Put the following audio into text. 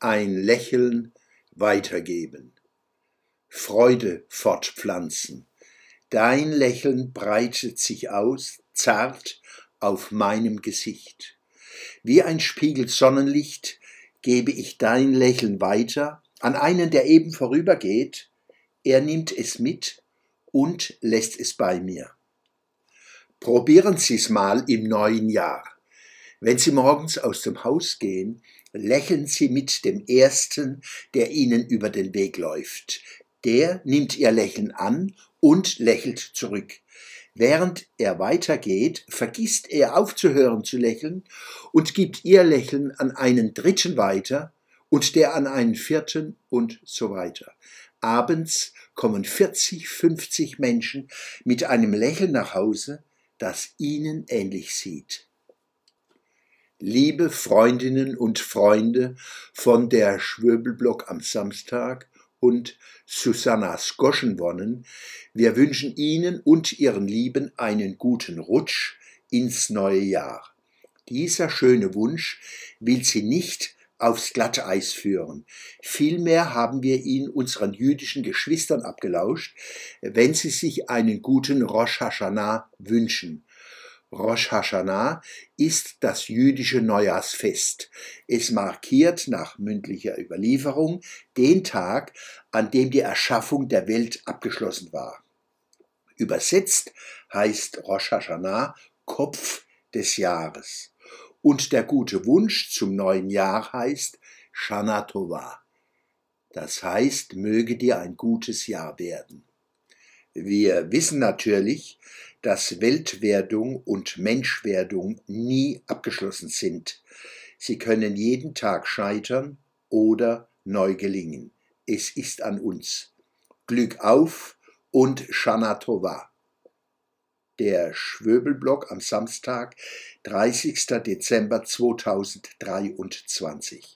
ein Lächeln weitergeben. Freude fortpflanzen. Dein Lächeln breitet sich aus, zart auf meinem Gesicht. Wie ein Spiegel Sonnenlicht gebe ich dein Lächeln weiter an einen, der eben vorübergeht. Er nimmt es mit und lässt es bei mir. Probieren Sie es mal im neuen Jahr. Wenn Sie morgens aus dem Haus gehen, lächeln Sie mit dem Ersten, der Ihnen über den Weg läuft. Der nimmt Ihr Lächeln an und lächelt zurück. Während er weitergeht, vergisst er aufzuhören zu lächeln und gibt Ihr Lächeln an einen Dritten weiter und der an einen Vierten und so weiter. Abends kommen 40, 50 Menschen mit einem Lächeln nach Hause, das ihnen ähnlich sieht. Liebe Freundinnen und Freunde von der Schwöbelblock am Samstag und Susanna Skoschenwonnen, wir wünschen Ihnen und Ihren Lieben einen guten Rutsch ins neue Jahr. Dieser schöne Wunsch will sie nicht aufs Glatteis führen. Vielmehr haben wir ihn unseren jüdischen Geschwistern abgelauscht, wenn sie sich einen guten Rosh Hashanah wünschen. Rosh Hashanah ist das jüdische Neujahrsfest. Es markiert nach mündlicher Überlieferung den Tag, an dem die Erschaffung der Welt abgeschlossen war. Übersetzt heißt Rosh Hashanah Kopf des Jahres. Und der gute Wunsch zum neuen Jahr heißt Shana Tova. Das heißt, möge dir ein gutes Jahr werden. Wir wissen natürlich, dass Weltwerdung und Menschwerdung nie abgeschlossen sind. Sie können jeden Tag scheitern oder neu gelingen. Es ist an uns. Glück auf und Shana Tova der Schwöbelblock am Samstag, 30. Dezember 2023.